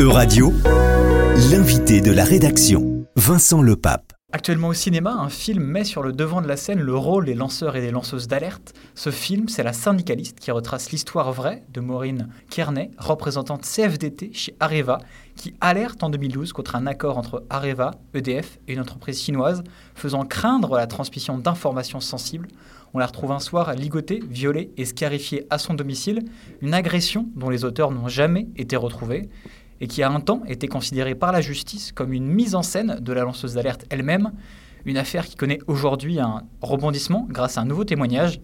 Euradio, l'invité de la rédaction, Vincent Lepape. Actuellement au cinéma, un film met sur le devant de la scène le rôle des lanceurs et des lanceuses d'alerte. Ce film, c'est La syndicaliste qui retrace l'histoire vraie de Maureen Kearney, représentante CFDT chez Areva, qui alerte en 2012 contre un accord entre Areva, EDF et une entreprise chinoise, faisant craindre la transmission d'informations sensibles. On la retrouve un soir ligotée, violée et scarifiée à son domicile, une agression dont les auteurs n'ont jamais été retrouvés et qui a un temps été considérée par la justice comme une mise en scène de la lanceuse d'alerte elle-même, une affaire qui connaît aujourd'hui un rebondissement grâce à un nouveau témoignage.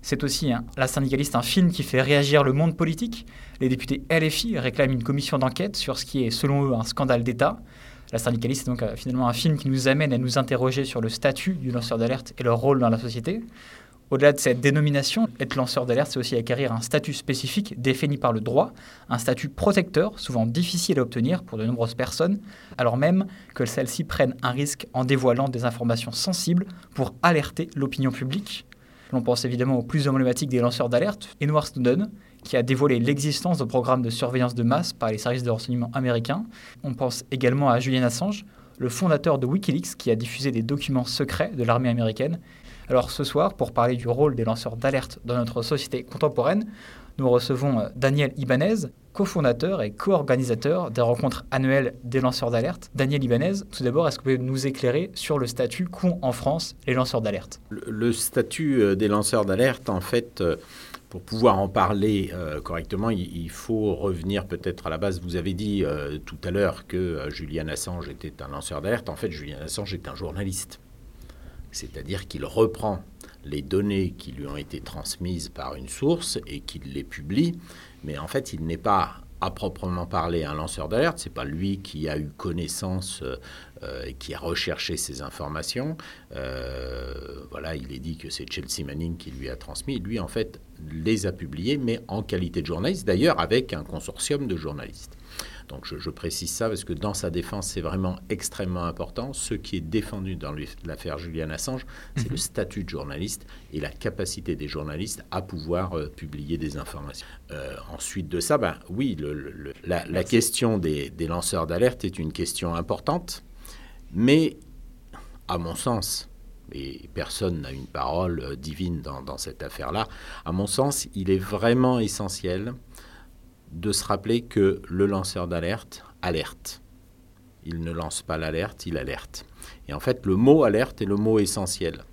C'est aussi La syndicaliste, un film qui fait réagir le monde politique. Les députés LFI réclament une commission d'enquête sur ce qui est selon eux un scandale d'État. La syndicaliste est donc finalement un film qui nous amène à nous interroger sur le statut du lanceur d'alerte et leur rôle dans la société. Au-delà de cette dénomination, être lanceur d'alerte, c'est aussi acquérir un statut spécifique défini par le droit, un statut protecteur, souvent difficile à obtenir pour de nombreuses personnes, alors même que celles-ci prennent un risque en dévoilant des informations sensibles pour alerter l'opinion publique. L'on pense évidemment au plus emblématique des lanceurs d'alerte, Edward Snowden, qui a dévoilé l'existence de programmes de surveillance de masse par les services de renseignement américains. On pense également à Julian Assange, le fondateur de Wikileaks, qui a diffusé des documents secrets de l'armée américaine alors ce soir, pour parler du rôle des lanceurs d'alerte dans notre société contemporaine, nous recevons euh, Daniel Ibanez, cofondateur et co-organisateur des rencontres annuelles des lanceurs d'alerte. Daniel Ibanez, tout d'abord, est-ce que vous pouvez nous éclairer sur le statut qu'ont en France les lanceurs d'alerte? Le, statut euh, des lanceurs d'alerte, en fait, euh, pour pouvoir en parler correctement, il, faut revenir peut-être à la base. Vous avez dit tout à l'heure que Julian Assange était un lanceur d'alerte. En fait, Julian Assange est un journaliste c'est-à-dire qu'il reprend les données qui lui ont été transmises par une source et qu'il les publie, mais en fait il n'est pas à proprement parler un lanceur d'alerte, c'est pas lui qui a eu connaissance euh, et qui a recherché ces informations. Euh, voilà, il est dit que c'est Chelsea Manning qui lui a transmis. Lui, en fait, les a publiés, mais en qualité de journaliste, d'ailleurs avec un consortium de journalistes. Donc je, précise ça parce que dans sa défense, c'est vraiment extrêmement important. Ce qui est défendu dans l'affaire Julian Assange, c'est le mhm. statut de journaliste et la capacité des journalistes à pouvoir euh, publier des informations. Euh, ensuite de ça, ben, oui, la, question des, lanceurs d'alerte est une question importante, mais à mon sens, et personne n'a une parole euh, divine dans, dans cette affaire-là, à mon sens, il est vraiment essentiel de se rappeler que le lanceur d'alerte alerte. Il ne lance pas l'alerte, il alerte. Et en fait, le mot alerte est le mot essentiel.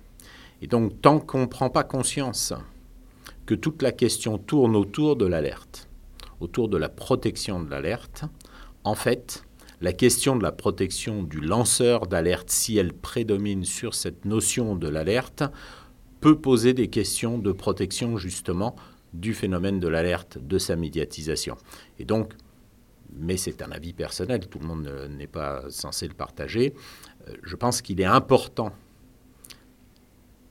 Et donc, tant qu'on ne prend pas conscience que toute la question tourne autour de l'alerte, autour de la protection de l'alerte, en fait, la question de la protection du lanceur d'alerte, si elle prédomine sur cette notion de l'alerte, peut poser des questions de protection justement du phénomène de l'alerte, de sa médiatisation. Et donc, mais c'est un avis personnel, tout le monde n'est pas censé le partager, euh, je pense qu'il est important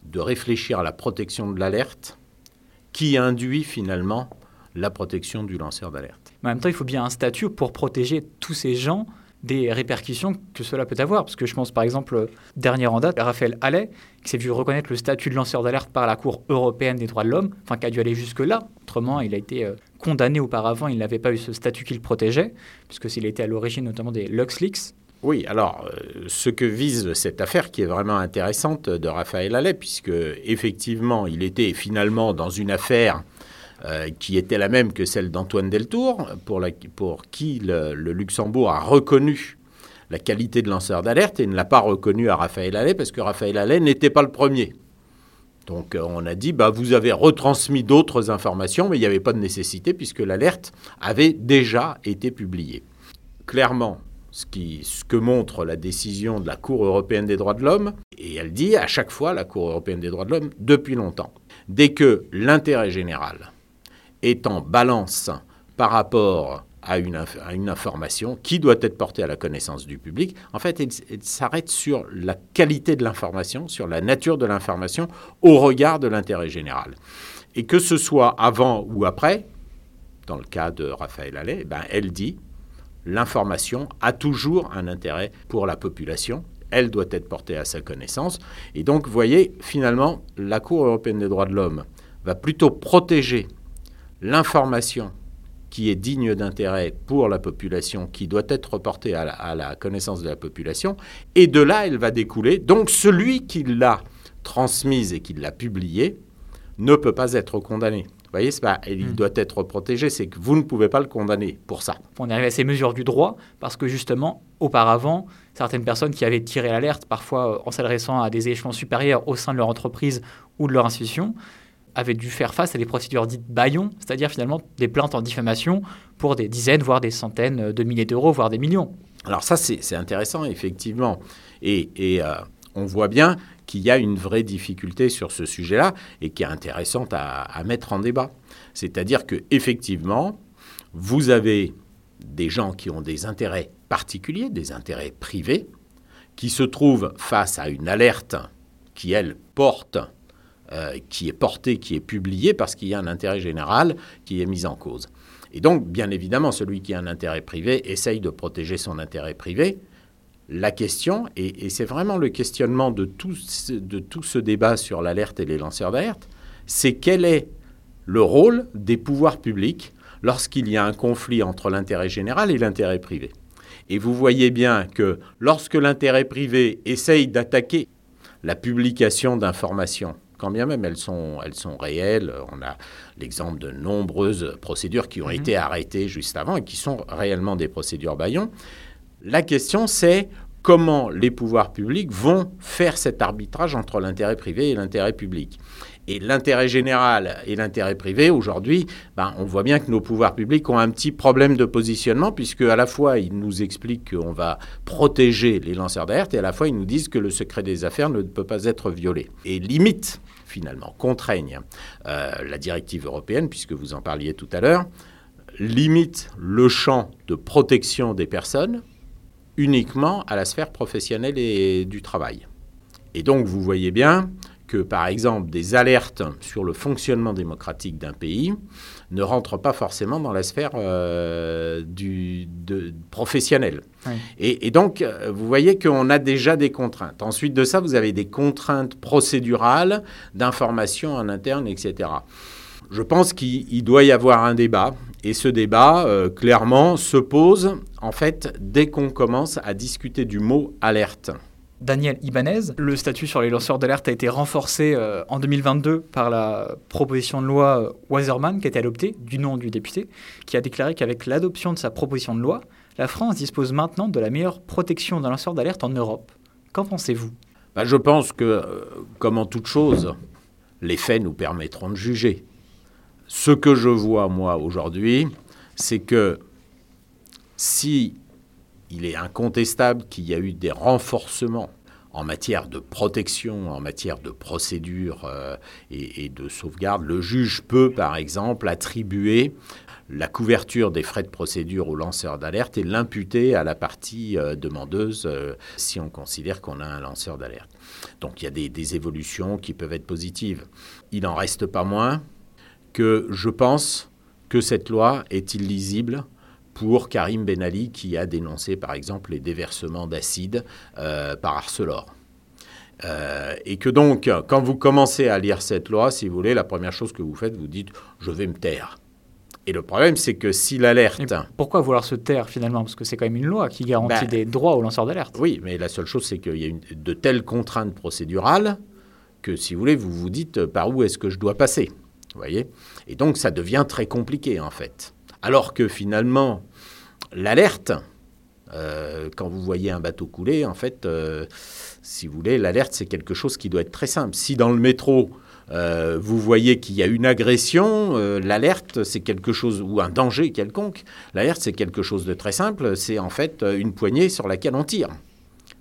de réfléchir à la protection de l'alerte qui induit finalement la protection du lanceur d'alerte. En même temps, il faut bien un statut pour protéger tous ces gens des répercussions que cela peut avoir. Parce que je pense par exemple, dernière en date, Raphaël Allais, qui s'est vu reconnaître le statut de lanceur d'alerte par la Cour européenne des droits de l'homme, enfin qui a dû aller jusque-là. Autrement, il a été euh, condamné auparavant, il n'avait pas eu ce statut qui le protégeait, puisque s'il était à l'origine notamment des LuxLeaks. Oui, alors euh, ce que vise cette affaire qui est vraiment intéressante de Raphaël Allais, puisque effectivement il était finalement dans une affaire euh, qui était la même que celle d'Antoine Deltour, pour, qui le, Luxembourg a reconnu la qualité de lanceur d'alerte et ne l'a pas reconnu à Raphaël Allais parce que Raphaël Allais n'était pas le premier. Donc euh, on a dit, bah, vous avez retransmis d'autres informations, mais il n'y avait pas de nécessité puisque l'alerte avait déjà été publiée. Clairement, ce que montre la décision de la Cour européenne des droits de l'homme, et elle dit à chaque fois, la Cour européenne des droits de l'homme, depuis longtemps, dès que l'intérêt général est en balance par rapport à une, information qui doit être portée à la connaissance du public, en fait, elle, s'arrête sur la qualité de l'information, sur la nature de l'information au regard de l'intérêt général. Et que ce soit avant ou après, dans le cas de Raphaël Allais, ben, elle dit l'information a toujours un intérêt pour la population. Elle doit être portée à sa connaissance. Et donc, vous voyez, finalement, la Cour européenne des droits de l'homme va plutôt protéger l'information qui est digne d'intérêt pour la population, qui doit être reportée à la, à la connaissance de la population, et de là, elle va découler. Donc celui qui l'a transmise et qui l'a publiée ne peut pas être condamné. Vous voyez, pas, il Hmm. doit être protégé, c'est que vous ne pouvez pas le condamner pour ça. On est arrivé à ces mesures du droit parce que justement, auparavant, certaines personnes qui avaient tiré l'alerte, parfois en s'adressant à des échelons supérieurs au sein de leur entreprise ou de leur institution, avaient dû faire face à des procédures dites baillons, c'est-à-dire finalement des plaintes en diffamation pour des dizaines, voire des centaines de milliers d'euros, voire des millions. Alors ça, c'est c'est intéressant, effectivement. Et, et, euh, on voit bien qu'il y a une vraie difficulté sur ce sujet-là et qui est intéressante à, à mettre en débat. C'est-à-dire que effectivement, vous avez des gens qui ont des intérêts particuliers, des intérêts privés, qui se trouvent face à une alerte qui, elle, porte, euh, qui est portée, qui est publiée parce qu'il y a un intérêt général qui est mis en cause. Et donc, bien évidemment, celui qui a un intérêt privé essaye de protéger son intérêt privé. La question, et, et c'est vraiment le questionnement de tout, ce- de tout ce débat sur l'alerte et les lanceurs d'alerte, c'est quel est le rôle des pouvoirs publics lorsqu'il y a un conflit entre l'intérêt général et l'intérêt privé. Et vous voyez bien que lorsque l'intérêt privé essaye d'attaquer la publication d'informations, quand bien même elles sont, elles sont réelles, on a l'exemple de nombreuses procédures qui ont été arrêtées juste avant et qui sont réellement des procédures baillons, la question c'est comment les pouvoirs publics vont faire cet arbitrage entre l'intérêt privé et l'intérêt public. Et l'intérêt général et l'intérêt privé, aujourd'hui, ben, on voit bien que nos pouvoirs publics ont un petit problème de positionnement, puisque à la fois, ils nous expliquent qu'on va protéger les lanceurs d'alerte, et à la fois, ils nous disent que le secret des affaires ne peut pas être violé. Et limite, finalement, contraignent euh, la directive européenne, puisque vous en parliez tout à l'heure, limite le champ de protection des personnes uniquement à la sphère professionnelle et du travail. Et donc, vous voyez bien que, par exemple, des alertes sur le fonctionnement démocratique d'un pays ne rentrent pas forcément dans la sphère euh, du, de, professionnelle. Oui. Et, et, donc, euh, vous voyez qu'on a déjà des contraintes. Ensuite de ça, vous avez des contraintes procédurales d'information en interne, etc. Je pense qu'il doit y avoir un débat. Et ce débat, euh, clairement, se pose, en fait, dès qu'on commence à discuter du mot alerte. Daniel Ibanez. Le statut sur les lanceurs d'alerte a été renforcé euh, en 2022 par la proposition de loi euh, Waserman qui a été adoptée du nom du député, qui a déclaré qu'avec l'adoption de sa proposition de loi, la France dispose maintenant de la meilleure protection d'un lanceur d'alerte en Europe. Qu'en pensez-vous? Bah, Je pense que, euh, comme en toute chose, les faits nous permettront de juger. Ce que je vois, moi, aujourd'hui, c'est que si il est incontestable qu'il y a eu des renforcements en matière de protection, en matière de procédure euh, et, de sauvegarde. Le juge peut, par exemple, attribuer la couverture des frais de procédure aux lanceurs d'alerte et l'imputer à la partie euh, demandeuse euh, si on considère qu'on a un lanceur d'alerte. Donc il y a des, des, évolutions qui peuvent être positives. Il n'en reste pas moins que je pense que cette loi est illisible pour Karim Ben Ali qui a dénoncé par exemple les déversements d'acide euh, par Arcelor. Euh, et que donc, quand vous commencez à lire cette loi, si vous voulez, la première chose que vous faites, vous dites je vais me taire. Et le problème, c'est que si l'alerte. Pourquoi vouloir se taire finalement? Parce que c'est quand même une loi qui garantit bah, des droits aux lanceurs d'alerte. Oui, mais la seule chose, c'est qu'il y a une, de telles contraintes procédurales que, si vous voulez, vous vous dites par où est-ce que je dois passer? Vous voyez? Et donc, ça devient très compliqué, en fait. Alors que finalement, l'alerte, euh, quand vous voyez un bateau couler, en fait, euh, si vous voulez, l'alerte, c'est quelque chose qui doit être très simple. Si dans le métro, euh, vous voyez qu'il y a une agression, l'alerte, c'est quelque chose, ou un danger quelconque, l'alerte, c'est quelque chose de très simple, c'est en fait une poignée sur laquelle on tire.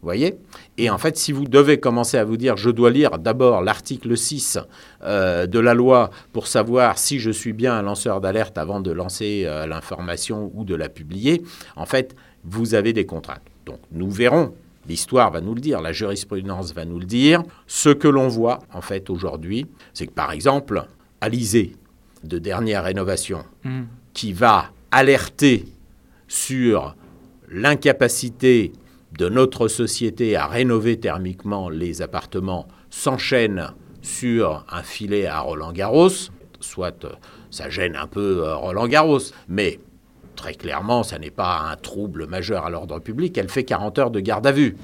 Vous voyez Et en fait, si vous devez commencer à vous dire, je dois lire d'abord l'article 6 euh, de la loi pour savoir si je suis bien un lanceur d'alerte avant de lancer euh, l'information ou de la publier, en fait, vous avez des contraintes. Donc, nous verrons. L'histoire va nous le dire, la jurisprudence va nous le dire. Ce que l'on voit, en fait, aujourd'hui, c'est que, par exemple, Alizé, de dernière rénovation, mmh. qui va alerter sur l'incapacité de notre société à rénover thermiquement les appartements s'enchaîne sur un filet à Roland Garros, soit ça gêne un peu euh, Roland Garros. Mais très clairement, ça n'est pas un trouble majeur à l'ordre public. Elle fait 40 heures de garde à vue.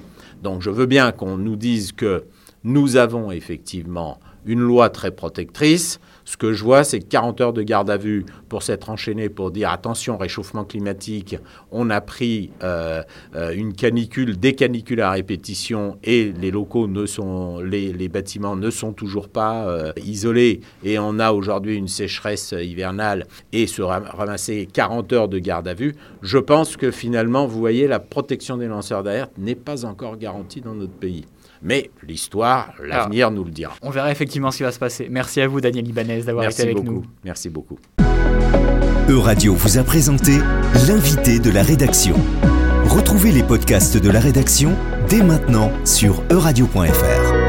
Donc je veux bien qu'on nous dise que nous avons effectivement une loi très protectrice. Ce que je vois, c'est 40 heures de garde à vue pour s'être enchaîné pour dire attention, réchauffement climatique, on a pris euh, euh, une canicule, des canicules à répétition et les locaux ne sont, les, les bâtiments ne sont toujours pas euh, isolés et on a aujourd'hui une sécheresse hivernale et se ramasser 40 heures de garde à vue. Je pense que finalement, vous voyez, la protection des lanceurs d'alerte n'est pas encore garantie dans notre pays. Mais l'histoire, l'avenir nous le dira. On verra effectivement ce qui va se passer. Merci à vous, Daniel Ibanez, d'avoir été avec beaucoup. nous. Merci beaucoup. Euradio vous a présenté l'invité de la rédaction. Retrouvez les podcasts de la rédaction dès maintenant sur euradio.fr.